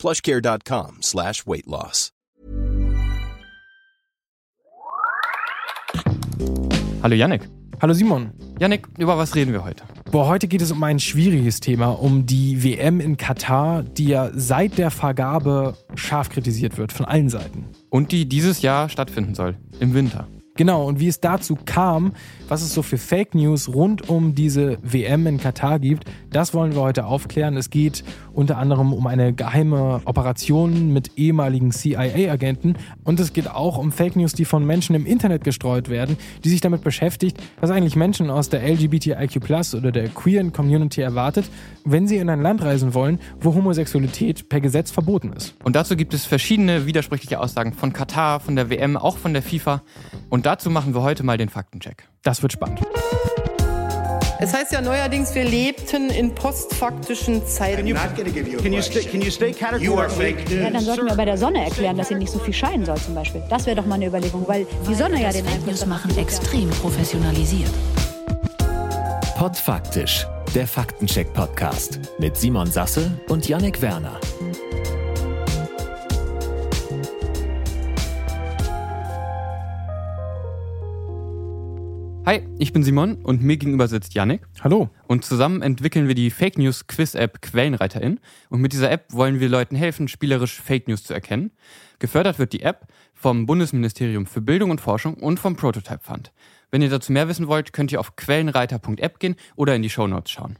plushcare.com slash weight loss. Hallo Yannick. Hallo Simon. Yannick, über was reden wir heute? Boah, heute geht es um ein schwieriges Thema, um die WM in Katar, die ja seit der Vergabe scharf kritisiert wird von allen Seiten. Und die dieses Jahr stattfinden soll, im Winter. Genau, und wie es dazu kam, was es so für Fake News rund um diese WM in Katar gibt, das wollen wir heute aufklären. Es geht unter anderem um eine geheime Operation mit ehemaligen CIA-Agenten und es geht auch um Fake News, die von Menschen im Internet gestreut werden, die sich damit beschäftigt, was eigentlich Menschen aus der LGBTIQ oder der queeren Community erwartet, wenn sie in ein Land reisen wollen, wo Homosexualität per Gesetz verboten ist. Und dazu gibt es verschiedene widersprüchliche Aussagen von Katar, von der WM, auch von der FIFA. Und dazu machen wir heute mal den Faktencheck. Das wird spannend. Es heißt ja neuerdings, wir lebten in postfaktischen Zeiten. Ja, dann sollten wir bei der Sonne erklären, dass sie nicht so viel scheinen soll zum Beispiel. Das wäre doch mal eine Überlegung, weil die Sonne ja den Einfluss machen extrem professionalisiert. Podfaktisch, der Faktencheck-Podcast mit Simon Sasse und Yannick Werner. Hi, ich bin Simon und mir gegenüber sitzt Yannick. Hallo. Und zusammen entwickeln wir die Fake News Quiz App Quellenreiterin. Und mit dieser App wollen wir Leuten helfen, spielerisch Fake News zu erkennen. Gefördert wird die App vom Bundesministerium für Bildung und Forschung und vom Prototype Fund. Wenn ihr dazu mehr wissen wollt, könnt ihr auf quellenreiter.app gehen oder in die Show Notes schauen.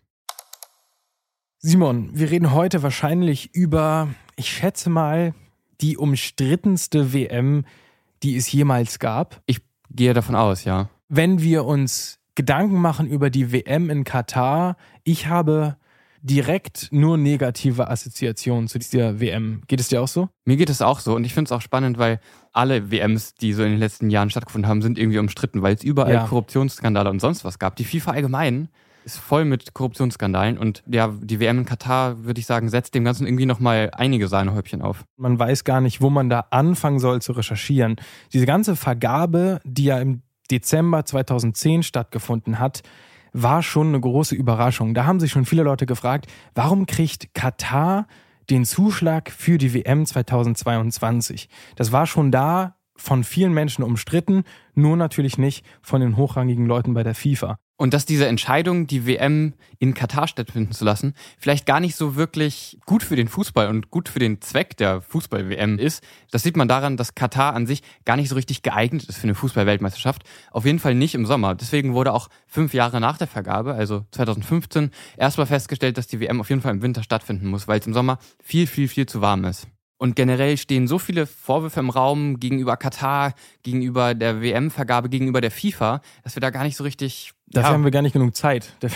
Simon, wir reden heute wahrscheinlich über, ich schätze mal, die umstrittenste WM, die es jemals gab. Ich gehe davon aus, ja wenn wir uns Gedanken machen über die WM in Katar, ich habe direkt nur negative Assoziationen zu dieser WM. Geht es dir auch so? Mir geht es auch so und ich finde es auch spannend, weil alle WMs, die so in den letzten Jahren stattgefunden haben, sind irgendwie umstritten, weil es überall ja. Korruptionsskandale und sonst was gab. Die FIFA allgemein ist voll mit Korruptionsskandalen und ja, die WM in Katar, würde ich sagen, setzt dem Ganzen irgendwie nochmal einige Sahnehäubchen auf. Man weiß gar nicht, wo man da anfangen soll zu recherchieren. Diese ganze Vergabe, die ja im Dezember 2010 stattgefunden hat, war schon eine große Überraschung. Da haben sich schon viele Leute gefragt, warum kriegt Katar den Zuschlag für die WM 2022? Das war schon da von vielen Menschen umstritten, nur natürlich nicht von den hochrangigen Leuten bei der FIFA. Und dass diese Entscheidung, die WM in Katar stattfinden zu lassen, vielleicht gar nicht so wirklich gut für den Fußball und gut für den Zweck der Fußball-WM ist, das sieht man daran, dass Katar an sich gar nicht so richtig geeignet ist für eine Fußball-Weltmeisterschaft. Auf jeden Fall nicht im Sommer. Deswegen wurde auch fünf Jahre nach der Vergabe, also 2015, erstmal festgestellt, dass die WM auf jeden Fall im Winter stattfinden muss, weil es im Sommer viel, viel, viel zu warm ist. Und generell stehen so viele Vorwürfe im Raum gegenüber Katar, gegenüber der WM-Vergabe, gegenüber der FIFA, dass wir da gar nicht so richtig. Dafür ja, haben wir gar nicht genug Zeit.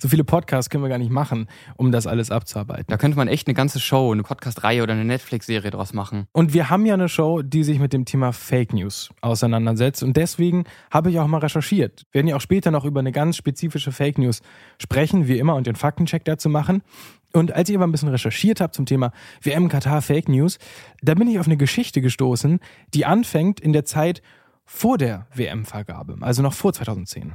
So viele Podcasts können wir gar nicht machen, um das alles abzuarbeiten. Da könnte man echt eine ganze Show, eine Podcast-Reihe oder eine Netflix-Serie draus machen. Und wir haben ja eine Show, die sich mit dem Thema Fake News auseinandersetzt. Und deswegen habe ich auch mal recherchiert. Wir werden ja auch später noch über eine ganz spezifische Fake News sprechen, wie immer, und den Faktencheck dazu machen. Und als ich aber ein bisschen recherchiert habe zum Thema WM Katar Fake News, da bin ich auf eine Geschichte gestoßen, die anfängt in der Zeit vor der WM-Vergabe, also noch vor 2010.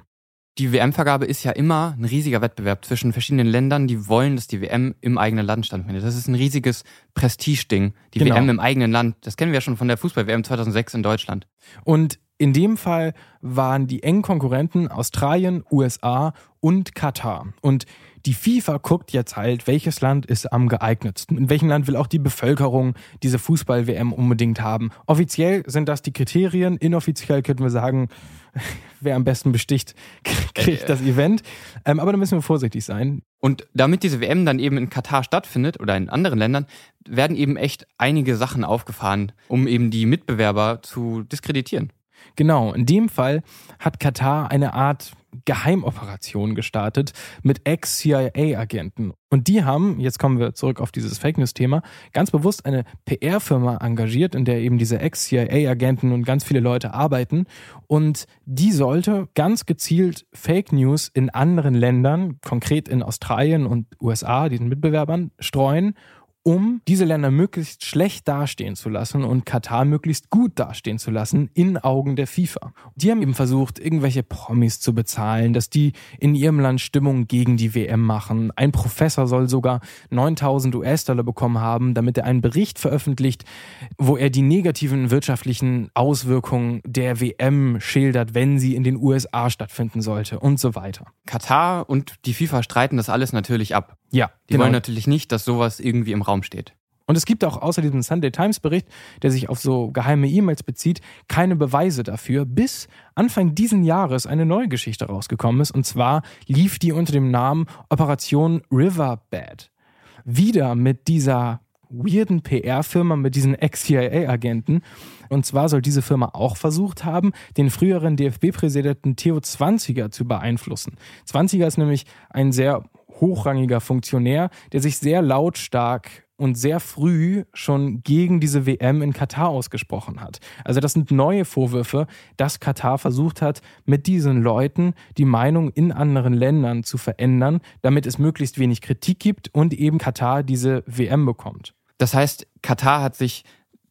Die WM-Vergabe ist ja immer ein riesiger Wettbewerb zwischen verschiedenen Ländern, die wollen, dass die WM im eigenen Land stattfindet. Das ist ein riesiges Prestigeding, die genau. WM im eigenen Land. Das kennen wir ja schon von der Fußball-WM 2006 in Deutschland. Und in dem Fall waren die engen Konkurrenten Australien, USA und Katar. Und die FIFA guckt jetzt halt, welches Land ist am geeignetsten. In welchem Land will auch die Bevölkerung diese Fußball-WM unbedingt haben. Offiziell sind das die Kriterien. Inoffiziell könnten wir sagen, wer am besten besticht, kriegt das Event. Ähm, aber da müssen wir vorsichtig sein. Und damit diese WM dann eben in Katar stattfindet oder in anderen Ländern, werden eben echt einige Sachen aufgefahren, um eben die Mitbewerber zu diskreditieren. Genau, in dem Fall hat Katar eine Art Geheimoperation gestartet mit Ex-CIA-Agenten. Und die haben, jetzt kommen wir zurück auf dieses Fake News-Thema, ganz bewusst eine PR-Firma engagiert, in der eben diese Ex-CIA-Agenten und ganz viele Leute arbeiten. Und die sollte ganz gezielt Fake News in anderen Ländern, konkret in Australien und USA, diesen Mitbewerbern, streuen um diese Länder möglichst schlecht dastehen zu lassen und Katar möglichst gut dastehen zu lassen in Augen der FIFA. Die haben eben versucht, irgendwelche Promis zu bezahlen, dass die in ihrem Land Stimmung gegen die WM machen. Ein Professor soll sogar 9000 US-Dollar bekommen haben, damit er einen Bericht veröffentlicht, wo er die negativen wirtschaftlichen Auswirkungen der WM schildert, wenn sie in den USA stattfinden sollte und so weiter. Katar und die FIFA streiten das alles natürlich ab. Ja, Die wollen natürlich nicht, dass sowas irgendwie im Raum steht. Und es gibt auch außer diesem Sunday Times Bericht, der sich auf so geheime E-Mails bezieht, keine Beweise dafür, bis Anfang diesen Jahres eine neue Geschichte rausgekommen ist. Und zwar lief die unter dem Namen Operation Riverbed. Wieder mit dieser weirden PR-Firma, mit diesen Ex-CIA-Agenten. Und zwar soll diese Firma auch versucht haben, den früheren DFB-Präsidenten Theo Zwanziger zu beeinflussen. Zwanziger ist nämlich ein sehr hochrangiger Funktionär, der sich sehr lautstark und sehr früh schon gegen diese WM in Katar ausgesprochen hat. Also das sind neue Vorwürfe, dass Katar versucht hat, mit diesen Leuten die Meinung in anderen Ländern zu verändern, damit es möglichst wenig Kritik gibt und eben Katar diese WM bekommt. Das heißt, Katar hat sich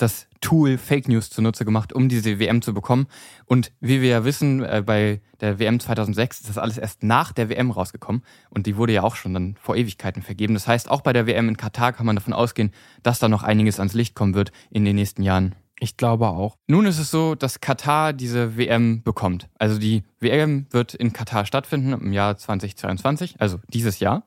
das Tool Fake News zunutze gemacht, um diese WM zu bekommen. Und wie wir ja wissen, äh, bei der WM 2006 ist das alles erst nach der WM rausgekommen. Und die wurde ja auch schon dann vor Ewigkeiten vergeben. Das heißt, auch bei der WM in Katar kann man davon ausgehen, dass da noch einiges ans Licht kommen wird in den nächsten Jahren. Ich glaube auch. Nun ist es so, dass Katar diese WM bekommt. Also die WM wird in Katar stattfinden im Jahr 2022, also dieses Jahr.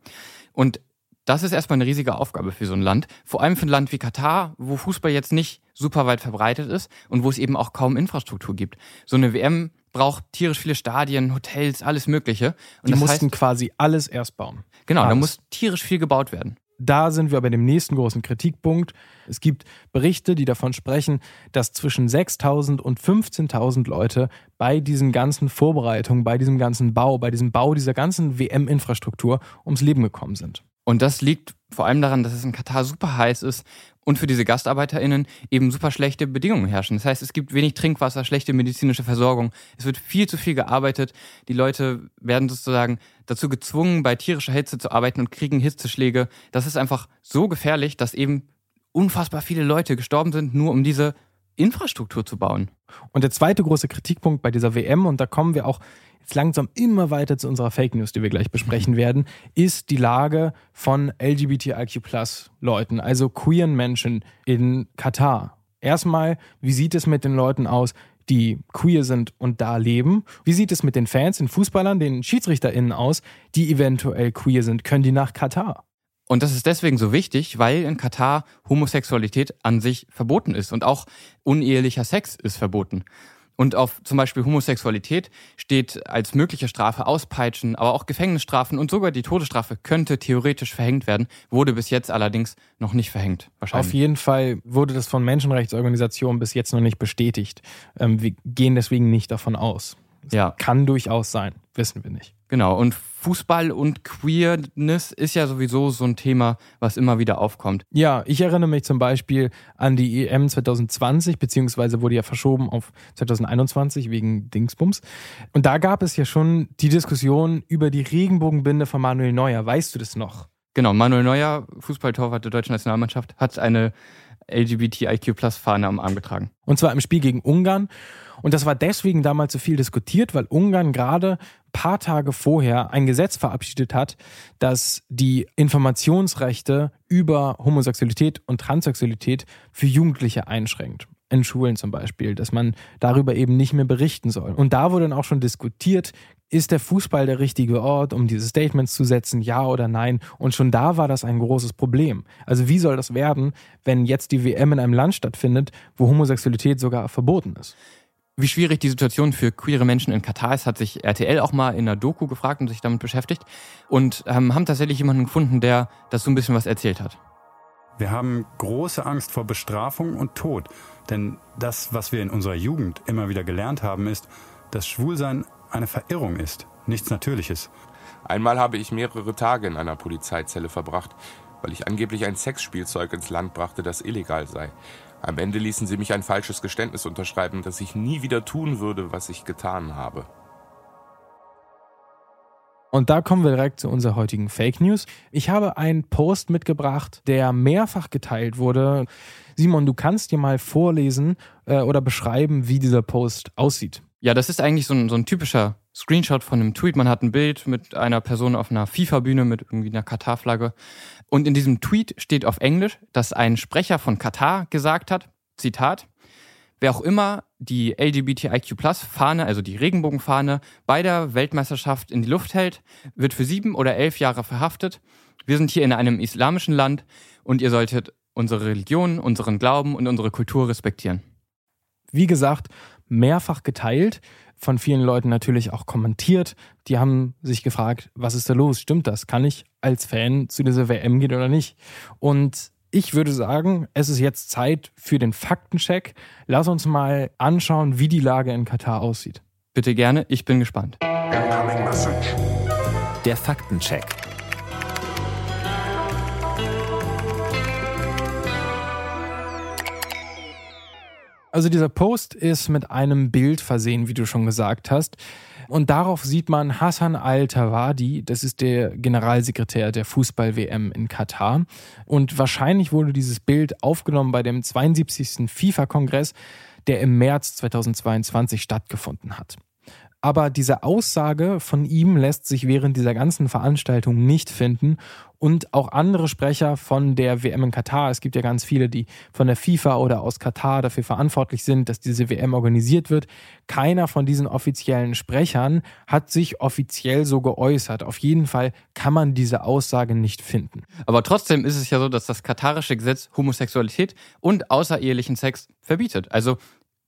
Und das ist erstmal eine riesige Aufgabe für so ein Land. Vor allem für ein Land wie Katar, wo Fußball jetzt nicht super weit verbreitet ist und wo es eben auch kaum Infrastruktur gibt. So eine WM braucht tierisch viele Stadien, Hotels, alles Mögliche. Die Und das mussten heißt, quasi alles erst bauen. genau, da alles. muss tierisch viel gebaut werden. Da sind wir bei dem nächsten großen Kritikpunkt. Es gibt Berichte, die davon sprechen, dass zwischen 6.000 und 15.000 Leute bei diesen ganzen Vorbereitungen, bei diesem ganzen Bau, bei diesem Bau dieser ganzen WM-Infrastruktur ums Leben gekommen sind. Und das liegt vor allem daran, dass es in Katar super heiß ist und für diese GastarbeiterInnen eben super schlechte Bedingungen herrschen. Das heißt, es gibt wenig Trinkwasser, schlechte medizinische Versorgung. Es wird viel zu viel gearbeitet. Die Leute werden sozusagen dazu gezwungen, bei tierischer Hitze zu arbeiten und kriegen Hitzeschläge. Das ist einfach so gefährlich, dass eben unfassbar viele Leute gestorben sind, nur um diese Infrastruktur zu bauen. Und der zweite große Kritikpunkt bei dieser WM, und da kommen wir auch jetzt langsam immer weiter zu unserer Fake News, die wir gleich besprechen werden, ist die Lage von LGBTIQ-Leuten, also queeren Menschen in Katar. Erstmal, wie sieht es mit den Leuten aus, die queer sind und da leben? Wie sieht es mit den Fans, den Fußballern, den SchiedsrichterInnen aus, die eventuell queer sind? Können die nach Katar? Und das ist deswegen so wichtig, weil in Katar Homosexualität an sich verboten ist und auch unehelicher Sex ist verboten. Und auf zum Beispiel Homosexualität steht als mögliche Strafe Auspeitschen, aber auch Gefängnisstrafen und sogar die Todesstrafe könnte theoretisch verhängt werden, wurde bis jetzt allerdings noch nicht verhängt. Wahrscheinlich. Auf jeden Fall wurde das von Menschenrechtsorganisationen bis jetzt noch nicht bestätigt. Ähm, wir gehen deswegen nicht davon aus. Ja. Kann durchaus sein, wissen wir nicht. Genau, und Fußball und Queerness ist ja sowieso so ein Thema, was immer wieder aufkommt. Ja, ich erinnere mich zum Beispiel an die EM 2020, beziehungsweise wurde ja verschoben auf 2021 wegen Dingsbums. Und da gab es ja schon die Diskussion über die Regenbogenbinde von Manuel Neuer. Weißt du das noch? Genau, Manuel Neuer, Fußballtorwart der deutschen Nationalmannschaft, hat eine LGBTIQ-Plus-Fahne am Arm getragen. Und zwar im Spiel gegen Ungarn. Und das war deswegen damals so viel diskutiert, weil Ungarn gerade paar Tage vorher ein Gesetz verabschiedet hat, das die Informationsrechte über Homosexualität und Transsexualität für Jugendliche einschränkt. In Schulen zum Beispiel, dass man darüber eben nicht mehr berichten soll. Und da wurde dann auch schon diskutiert, ist der Fußball der richtige Ort, um diese Statements zu setzen, ja oder nein? Und schon da war das ein großes Problem. Also wie soll das werden, wenn jetzt die WM in einem Land stattfindet, wo Homosexualität sogar verboten ist? Wie schwierig die Situation für queere Menschen in Katar ist, hat sich RTL auch mal in einer Doku gefragt und sich damit beschäftigt und ähm, haben tatsächlich jemanden gefunden, der das so ein bisschen was erzählt hat. Wir haben große Angst vor Bestrafung und Tod, denn das, was wir in unserer Jugend immer wieder gelernt haben, ist, dass Schwulsein eine Verirrung ist. nichts Natürliches. Einmal habe ich mehrere Tage in einer Polizeizelle verbracht, weil ich angeblich ein Sexspielzeug ins Land brachte, das illegal sei. Am Ende ließen sie mich ein falsches Geständnis unterschreiben, dass ich nie wieder tun würde, was ich getan habe. Und da kommen wir direkt zu unserer heutigen Fake News. Ich habe einen Post mitgebracht, der mehrfach geteilt wurde. Simon, du kannst dir mal vorlesen äh, oder beschreiben, wie dieser Post aussieht. Ja, das ist eigentlich so ein, so ein typischer Screenshot von einem Tweet. Man hat ein Bild mit einer Person auf einer FIFA-Bühne mit irgendwie einer Katar-Flagge. Und in diesem Tweet steht auf Englisch, dass ein Sprecher von Katar gesagt hat, Zitat, wer auch immer die LGBTIQ-Plus-Fahne, also die Regenbogenfahne, bei der Weltmeisterschaft in die Luft hält, wird für sieben oder elf Jahre verhaftet. Wir sind hier in einem islamischen Land und ihr solltet unsere Religion, unseren Glauben und unsere Kultur respektieren. Wie gesagt, mehrfach geteilt, von vielen Leuten natürlich auch kommentiert. Die haben sich gefragt, was ist da los? Stimmt das? Kann ich als Fan zu dieser WM gehen oder nicht? Und ich würde sagen, es ist jetzt Zeit für den Faktencheck. Lass uns mal anschauen, wie die Lage in Katar aussieht. Bitte gerne, ich bin gespannt. Der Faktencheck. Also dieser Post ist mit einem Bild versehen, wie du schon gesagt hast. Und darauf sieht man Hassan al-Tawadi, das ist der Generalsekretär der Fußball-WM in Katar. Und wahrscheinlich wurde dieses Bild aufgenommen bei dem 72. FIFA-Kongress, der im März 2022 stattgefunden hat. Aber diese Aussage von ihm lässt sich während dieser ganzen Veranstaltung nicht finden. Und auch andere Sprecher von der WM in Katar, es gibt ja ganz viele, die von der FIFA oder aus Katar dafür verantwortlich sind, dass diese WM organisiert wird. Keiner von diesen offiziellen Sprechern hat sich offiziell so geäußert. Auf jeden Fall kann man diese Aussage nicht finden. Aber trotzdem ist es ja so, dass das katarische Gesetz Homosexualität und außerehelichen Sex verbietet. Also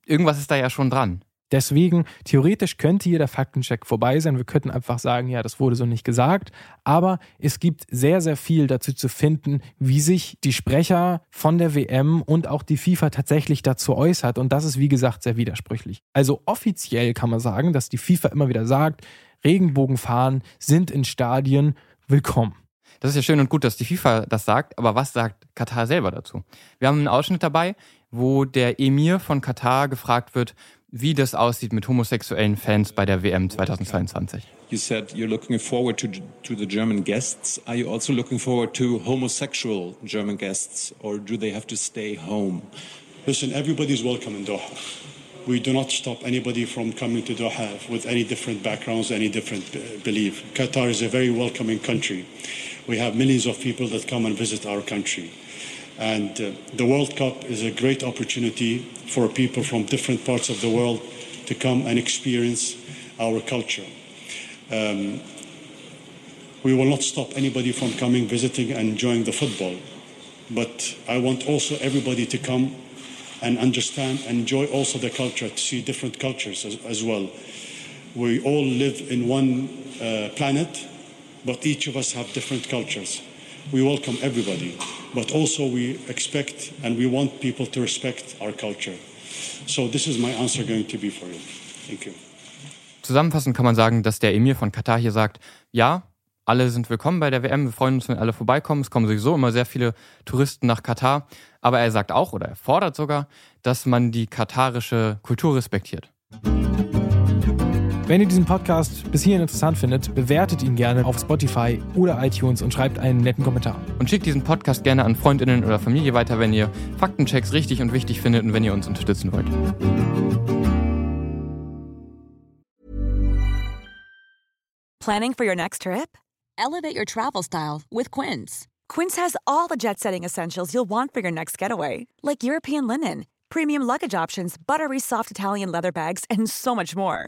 irgendwas ist da ja schon dran. Deswegen, theoretisch könnte hier der Faktencheck vorbei sein. Wir könnten einfach sagen, ja, das wurde so nicht gesagt. Aber es gibt sehr, sehr viel dazu zu finden, wie sich die Sprecher von der WM und auch die FIFA tatsächlich dazu äußert. Und das ist, wie gesagt, sehr widersprüchlich. Also offiziell kann man sagen, dass die FIFA immer wieder sagt, Regenbogenfahren sind in Stadien willkommen. Das ist ja schön und gut, dass die FIFA das sagt, aber was sagt Katar selber dazu? Wir haben einen Ausschnitt dabei, wo der Emir von Katar gefragt wird, wie das aussieht mit homosexuellen Fans bei der WM 2022. You said you're looking forward to, to the German guests. Are you also looking forward to homosexual German guests, or do they have to stay home? Listen, everybody's welcome in Doha. We do not stop anybody from coming to Doha with any different backgrounds, any different belief. Qatar is a very welcoming country. We have millions of people that come and visit our country. And uh, the World Cup is a great opportunity for people from different parts of the world to come and experience our culture. Um, we will not stop anybody from coming, visiting, and enjoying the football. But I want also everybody to come and understand and enjoy also the culture, to see different cultures as, as well. We all live in one uh, planet, but each of us have different cultures. We welcome everybody, but also we expect and we want people to respect our culture. So this is my answer going to be for you. Thank you. Zusammenfassend kann man sagen, dass der Emir von Katar hier sagt, ja, alle sind willkommen bei der WM, wir freuen uns, wenn alle vorbeikommen. Es kommen sowieso immer sehr viele Touristen nach Katar. Aber er sagt auch oder er fordert sogar, dass man die katarische Kultur respektiert. Wenn ihr diesen Podcast bis hierhin interessant findet, bewertet ihn gerne auf Spotify oder iTunes und schreibt einen netten Kommentar. Und schickt diesen Podcast gerne an Freundinnen oder Familie weiter, wenn ihr Faktenchecks richtig und wichtig findet und wenn ihr uns unterstützen wollt. Planning for your next trip? Elevate your travel style with Quince. Quince has all the jet-setting essentials you'll want for your next getaway, like European linen, premium luggage options, buttery soft Italian leather bags, and so much more.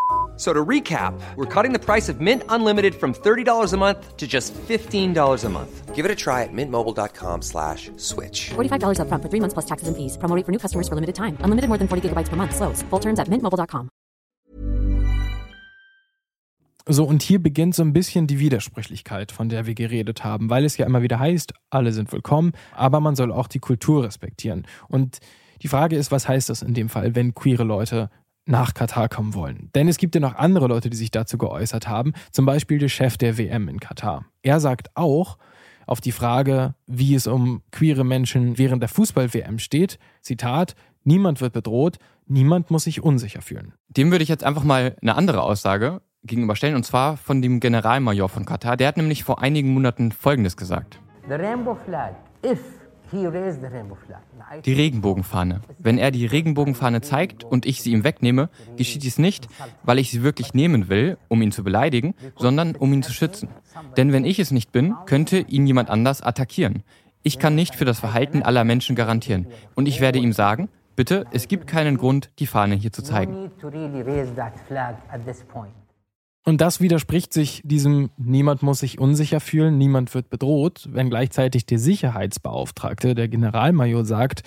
So to recap, we're cutting the price of Mint Unlimited from $30 a month to just $15 a month. Give it a try at mintmobile.com slash switch. $45 up front for three months plus taxes and fees. Promo for new customers for limited time. Unlimited more than 40 gigabytes per month. Slows. Full terms at mintmobile.com. So, und hier beginnt so ein bisschen die Widersprüchlichkeit, von der wir geredet haben, weil es ja immer wieder heißt, alle sind willkommen, aber man soll auch die Kultur respektieren. Und die Frage ist, was heißt das in dem Fall, wenn queere Leute nach Katar kommen wollen. Denn es gibt ja noch andere Leute, die sich dazu geäußert haben, zum Beispiel der Chef der WM in Katar. Er sagt auch auf die Frage, wie es um queere Menschen während der Fußball-WM steht, Zitat, niemand wird bedroht, niemand muss sich unsicher fühlen. Dem würde ich jetzt einfach mal eine andere Aussage gegenüberstellen, und zwar von dem Generalmajor von Katar. Der hat nämlich vor einigen Monaten Folgendes gesagt. The rainbow flag, if die Regenbogenfahne. Wenn er die Regenbogenfahne zeigt und ich sie ihm wegnehme, geschieht dies nicht, weil ich sie wirklich nehmen will, um ihn zu beleidigen, sondern um ihn zu schützen. Denn wenn ich es nicht bin, könnte ihn jemand anders attackieren. Ich kann nicht für das Verhalten aller Menschen garantieren. Und ich werde ihm sagen, bitte, es gibt keinen Grund, die Fahne hier zu zeigen. Und das widerspricht sich diesem Niemand muss sich unsicher fühlen, niemand wird bedroht, wenn gleichzeitig der Sicherheitsbeauftragte, der Generalmajor, sagt,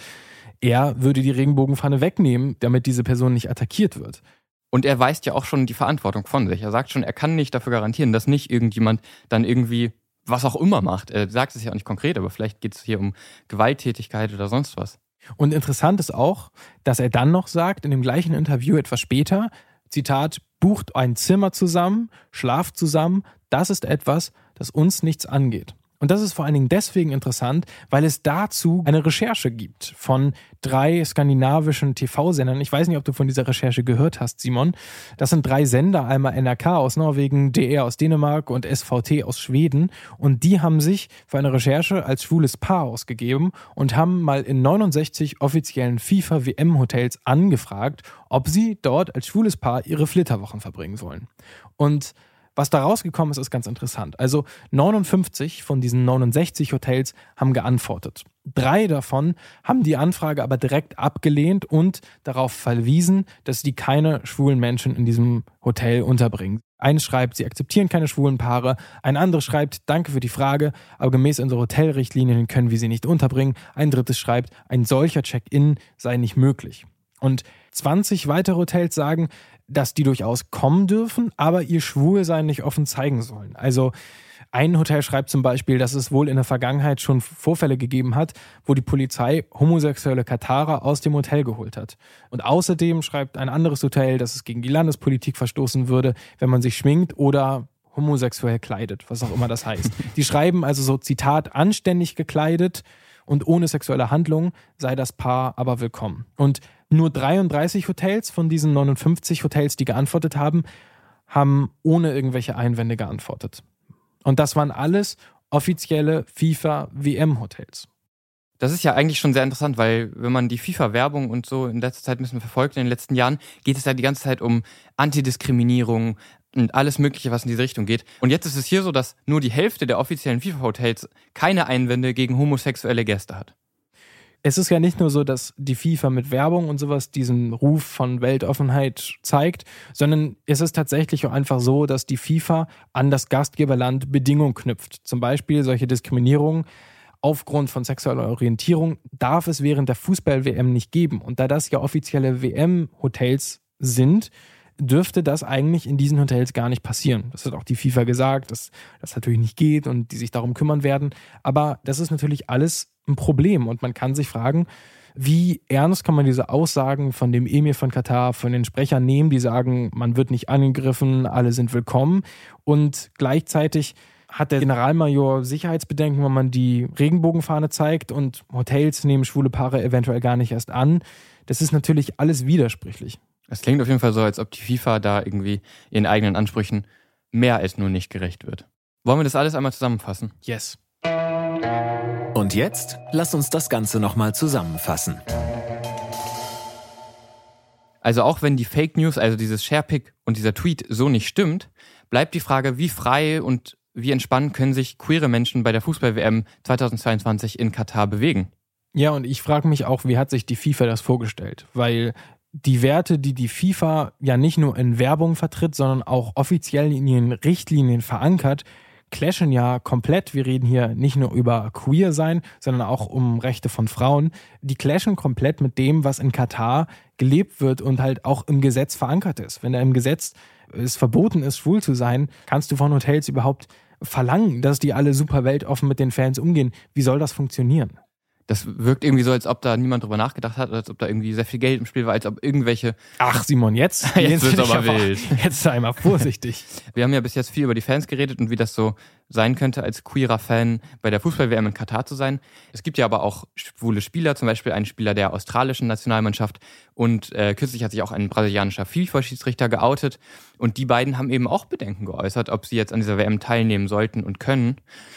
er würde die Regenbogenfahne wegnehmen, damit diese Person nicht attackiert wird. Und er weist ja auch schon die Verantwortung von sich. Er sagt schon, er kann nicht dafür garantieren, dass nicht irgendjemand dann irgendwie was auch immer macht. Er sagt es ja auch nicht konkret, aber vielleicht geht es hier um Gewalttätigkeit oder sonst was. Und interessant ist auch, dass er dann noch sagt, in dem gleichen Interview etwas später, Zitat, bucht ein Zimmer zusammen, schlaft zusammen, das ist etwas, das uns nichts angeht. Und das ist vor allen Dingen deswegen interessant, weil es dazu eine Recherche gibt von drei skandinavischen TV-Sendern. Ich weiß nicht, ob du von dieser Recherche gehört hast, Simon. Das sind drei Sender, einmal NRK aus Norwegen, DR aus Dänemark und SVT aus Schweden. Und die haben sich für eine Recherche als schwules Paar ausgegeben und haben mal in 69 offiziellen FIFA-WM-Hotels angefragt, ob sie dort als schwules Paar ihre Flitterwochen verbringen sollen. Und was da rausgekommen ist, ist ganz interessant. Also 59 von diesen 69 Hotels haben geantwortet. Drei davon haben die Anfrage aber direkt abgelehnt und darauf verwiesen, dass die keine schwulen Menschen in diesem Hotel unterbringen. Eines schreibt, sie akzeptieren keine schwulen Paare. Ein anderes schreibt, danke für die Frage, aber gemäß unserer Hotelrichtlinien können wir sie nicht unterbringen. Ein drittes schreibt, ein solcher Check-in sei nicht möglich. Und 20 weitere Hotels sagen, dass die durchaus kommen dürfen, aber ihr Schwulsein nicht offen zeigen sollen. Also ein Hotel schreibt zum Beispiel, dass es wohl in der Vergangenheit schon Vorfälle gegeben hat, wo die Polizei homosexuelle Katarer aus dem Hotel geholt hat. Und außerdem schreibt ein anderes Hotel, dass es gegen die Landespolitik verstoßen würde, wenn man sich schminkt oder homosexuell kleidet, was auch immer das heißt. Die schreiben also so Zitat anständig gekleidet und ohne sexuelle Handlung sei das Paar aber willkommen. Und nur 33 Hotels von diesen 59 Hotels, die geantwortet haben, haben ohne irgendwelche Einwände geantwortet. Und das waren alles offizielle FIFA-WM-Hotels. Das ist ja eigentlich schon sehr interessant, weil wenn man die FIFA-Werbung und so in letzter Zeit ein bisschen verfolgt, in den letzten Jahren, geht es ja die ganze Zeit um Antidiskriminierung und alles Mögliche, was in diese Richtung geht. Und jetzt ist es hier so, dass nur die Hälfte der offiziellen FIFA-Hotels keine Einwände gegen homosexuelle Gäste hat es ist ja nicht nur so, dass die FIFA mit Werbung und sowas diesen Ruf von Weltoffenheit zeigt, sondern es ist tatsächlich auch einfach so, dass die FIFA an das Gastgeberland Bedingungen knüpft. Zum Beispiel solche Diskriminierungen aufgrund von sexueller Orientierung darf es während der Fußball-WM nicht geben. Und da das ja offizielle WM-Hotels sind, dürfte das eigentlich in diesen Hotels gar nicht passieren. Das hat auch die FIFA gesagt, dass das natürlich nicht geht und die sich darum kümmern werden. Aber das ist natürlich alles ein Problem und man kann sich fragen, wie ernst kann man diese Aussagen von dem Emir von Katar, von den Sprechern nehmen, die sagen, man wird nicht angegriffen, alle sind willkommen und gleichzeitig hat der Generalmajor Sicherheitsbedenken, wenn man die Regenbogenfahne zeigt und Hotels nehmen schwule Paare eventuell gar nicht erst an. Das ist natürlich alles widersprüchlich. Es klingt auf jeden Fall so, als ob die FIFA da irgendwie ihren eigenen Ansprüchen mehr als nur nicht gerecht wird. Wollen wir das alles einmal zusammenfassen? Yes. Und jetzt lass uns das Ganze nochmal zusammenfassen. Also auch wenn die Fake News, also dieses Sharepick und dieser Tweet so nicht stimmt, bleibt die Frage, wie frei und wie entspannt können sich queere Menschen bei der Fußball-WM 2022 in Katar bewegen? Ja, und ich frage mich auch, wie hat sich die FIFA das vorgestellt? Weil die Werte, die die FIFA ja nicht nur in Werbung vertritt, sondern auch offiziell in ihren Richtlinien verankert, clashen ja komplett. Wir reden hier nicht nur über Queer sein, sondern auch um Rechte von Frauen. Die clashen komplett mit dem, was in Katar gelebt wird und halt auch im Gesetz verankert ist. Wenn da im Gesetz es verboten ist, schwul zu sein, kannst du von Hotels überhaupt verlangen, dass die alle super weltoffen mit den Fans umgehen. Wie soll das funktionieren? Das wirkt irgendwie so, als ob da niemand drüber nachgedacht hat, als ob da irgendwie sehr viel Geld im Spiel war, als ob irgendwelche. Ach, Simon, jetzt, jetzt wird aber wild. Jetzt sei mal vorsichtig. Wir haben ja bis jetzt viel über die Fans geredet und wie das so sein könnte, als queerer Fan bei der Fußball-WM in Katar zu sein. Es gibt ja aber auch schwule Spieler, zum Beispiel einen Spieler der australischen Nationalmannschaft und äh, kürzlich hat sich auch ein brasilianischer FIFA-Schiedsrichter geoutet und die beiden haben eben auch Bedenken geäußert, ob sie jetzt an dieser WM teilnehmen sollten und können.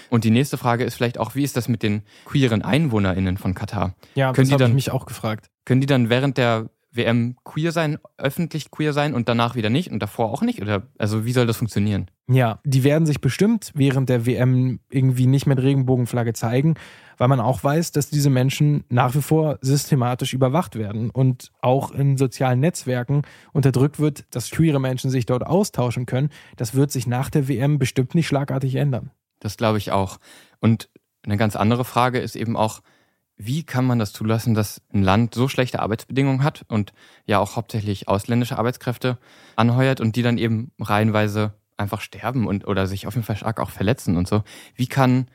Und die nächste Frage ist vielleicht auch, wie ist das mit den queeren EinwohnerInnen von Katar? Ja, können das habe ich mich auch gefragt. Können die dann während der WM queer sein, öffentlich queer sein und danach wieder nicht und davor auch nicht? Oder also wie soll das funktionieren? Ja, die werden sich bestimmt während der WM irgendwie nicht mit Regenbogenflagge zeigen, weil man auch weiß, dass diese Menschen nach wie vor systematisch überwacht werden und auch in sozialen Netzwerken unterdrückt wird, dass queere Menschen sich dort austauschen können. Das wird sich nach der WM bestimmt nicht schlagartig ändern. Das glaube ich auch. Und eine ganz andere Frage ist eben auch, wie kann man das zulassen, dass ein Land so schlechte Arbeitsbedingungen hat und ja auch hauptsächlich ausländische Arbeitskräfte anheuert und die dann eben reihenweise einfach sterben und oder sich auf jeden Fall stark auch verletzen und so? Wie kann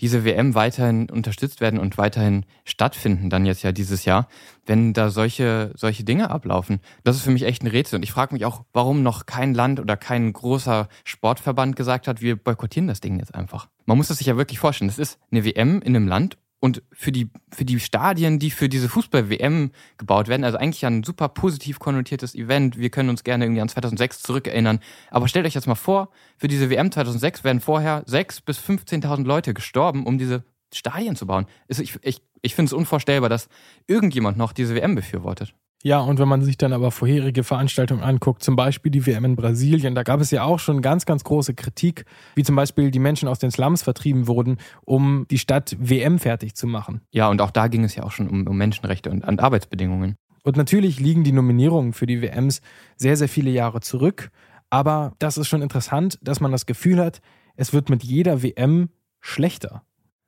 diese WM weiterhin unterstützt werden und weiterhin stattfinden, dann jetzt ja dieses Jahr, wenn da solche, solche Dinge ablaufen. Das ist für mich echt ein Rätsel. Und ich frage mich auch, warum noch kein Land oder kein großer Sportverband gesagt hat, wir boykottieren das Ding jetzt einfach. Man muss das sich ja wirklich vorstellen. Das ist eine WM in einem Land und für die, für die Stadien, die für diese Fußball-WM gebaut werden, also eigentlich ein super positiv konnotiertes Event. Wir können uns gerne irgendwie an 2006 zurückerinnern. Aber stellt euch jetzt mal vor, für diese WM 2006 werden vorher 6.000 bis 15.000 Leute gestorben, um diese Stadien zu bauen. Ich, ich, ich finde es unvorstellbar, dass irgendjemand noch diese WM befürwortet. Ja, und wenn man sich dann aber vorherige Veranstaltungen anguckt, zum Beispiel die WM in Brasilien, da gab es ja auch schon ganz, ganz große Kritik, wie zum Beispiel die Menschen aus den Slums vertrieben wurden, um die Stadt WM fertig zu machen. Ja, und auch da ging es ja auch schon um, um Menschenrechte und, und Arbeitsbedingungen. Und natürlich liegen die Nominierungen für die WMs sehr, sehr viele Jahre zurück. Aber das ist schon interessant, dass man das Gefühl hat, es wird mit jeder WM schlechter.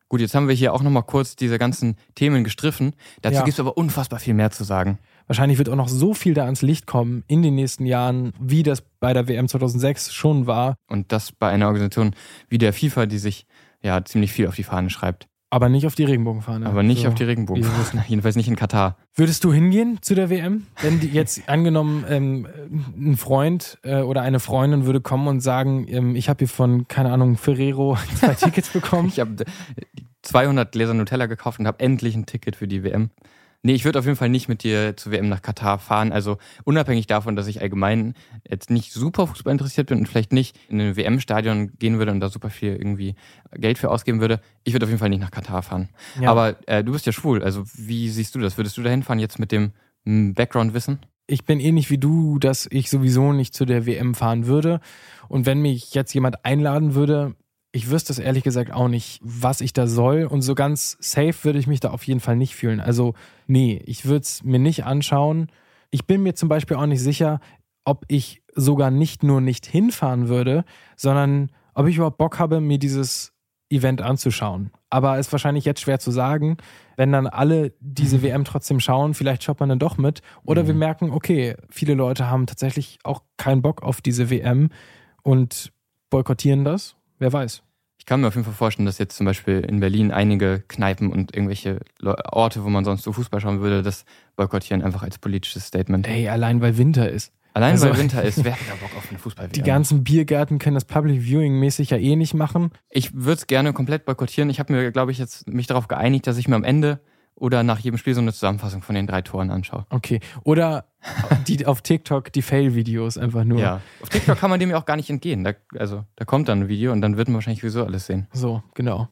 Gut, jetzt haben wir hier auch nochmal kurz diese ganzen Themen gestriffen. Dazu ja. gibt es aber unfassbar viel mehr zu sagen. Wahrscheinlich wird auch noch so viel da ans Licht kommen in den nächsten Jahren, wie das bei der WM 2006 schon war. Und das bei einer Organisation wie der FIFA, die sich ja ziemlich viel auf die Fahne schreibt. Aber nicht auf die Regenbogenfahne. Aber nicht so. auf die Regenbogenfahne. Jedenfalls nicht in Katar. Würdest du hingehen zu der WM? Wenn jetzt angenommen ähm, ein Freund äh, oder eine Freundin würde kommen und sagen, ähm, ich habe hier von, keine Ahnung, Ferrero zwei Tickets bekommen. ich habe 200 Gläser Nutella gekauft und habe endlich ein Ticket für die WM. Nee, ich würde auf jeden Fall nicht mit dir zur WM nach Katar fahren. Also unabhängig davon, dass ich allgemein jetzt nicht super Fußball interessiert bin und vielleicht nicht in ein WM-Stadion gehen würde und da super viel irgendwie Geld für ausgeben würde, ich würde auf jeden Fall nicht nach Katar fahren. Ja. Aber äh, du bist ja schwul, also wie siehst du das? Würdest du da hinfahren jetzt mit dem hm, Background-Wissen? Ich bin ähnlich wie du, dass ich sowieso nicht zu der WM fahren würde. Und wenn mich jetzt jemand einladen würde, ich wüsste es ehrlich gesagt auch nicht, was ich da soll. Und so ganz safe würde ich mich da auf jeden Fall nicht fühlen. Also, nee, ich würde es mir nicht anschauen. Ich bin mir zum Beispiel auch nicht sicher, ob ich sogar nicht nur nicht hinfahren würde, sondern ob ich überhaupt Bock habe, mir dieses Event anzuschauen. Aber ist wahrscheinlich jetzt schwer zu sagen, wenn dann alle diese mhm. WM trotzdem schauen, vielleicht schaut man dann doch mit. Oder mhm. wir merken, okay, viele Leute haben tatsächlich auch keinen Bock auf diese WM und boykottieren das Wer weiß. Ich kann mir auf jeden Fall vorstellen, dass jetzt zum Beispiel in Berlin einige Kneipen und irgendwelche Orte, wo man sonst so Fußball schauen würde, das boykottieren einfach als politisches Statement. Ey, allein weil Winter ist. Allein also, weil Winter ist, wer hat da Bock auf einen Fußball? Die ganzen Biergärten können das Public Viewing mäßig ja eh nicht machen. Ich würde es gerne komplett boykottieren. Ich habe mir, glaube ich, jetzt mich darauf geeinigt, dass ich mir am Ende oder nach jedem Spiel so eine Zusammenfassung von den drei Toren anschaue. Okay. Oder die auf TikTok die Fail-Videos einfach nur. Ja. Auf TikTok kann man dem ja auch gar nicht entgehen. Da, also da kommt dann ein Video und dann wird man wahrscheinlich sowieso alles sehen. So, genau.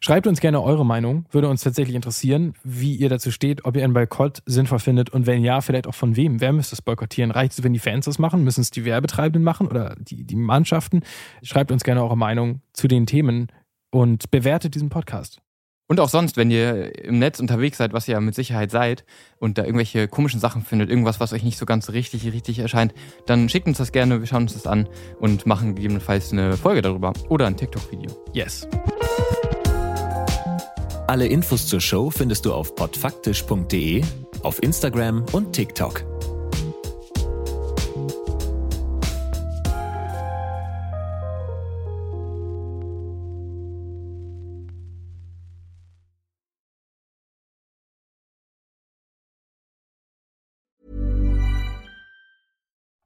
Schreibt uns gerne eure Meinung, würde uns tatsächlich interessieren, wie ihr dazu steht, ob ihr einen Boykott sinnvoll findet und wenn ja, vielleicht auch von wem. Wer müsste es boykottieren? Reicht es, wenn die Fans das machen? Müssen es die Werbetreibenden machen oder die, die Mannschaften? Schreibt uns gerne eure Meinung zu den Themen und bewertet diesen Podcast. Und auch sonst, wenn ihr im Netz unterwegs seid, was ihr ja mit Sicherheit seid, und da irgendwelche komischen Sachen findet, irgendwas, was euch nicht so ganz richtig, richtig erscheint, dann schickt uns das gerne, wir schauen uns das an und machen gegebenenfalls eine Folge darüber oder ein TikTok-Video. Yes. Alle Infos zur Show findest du auf podfaktisch.de, auf Instagram und TikTok.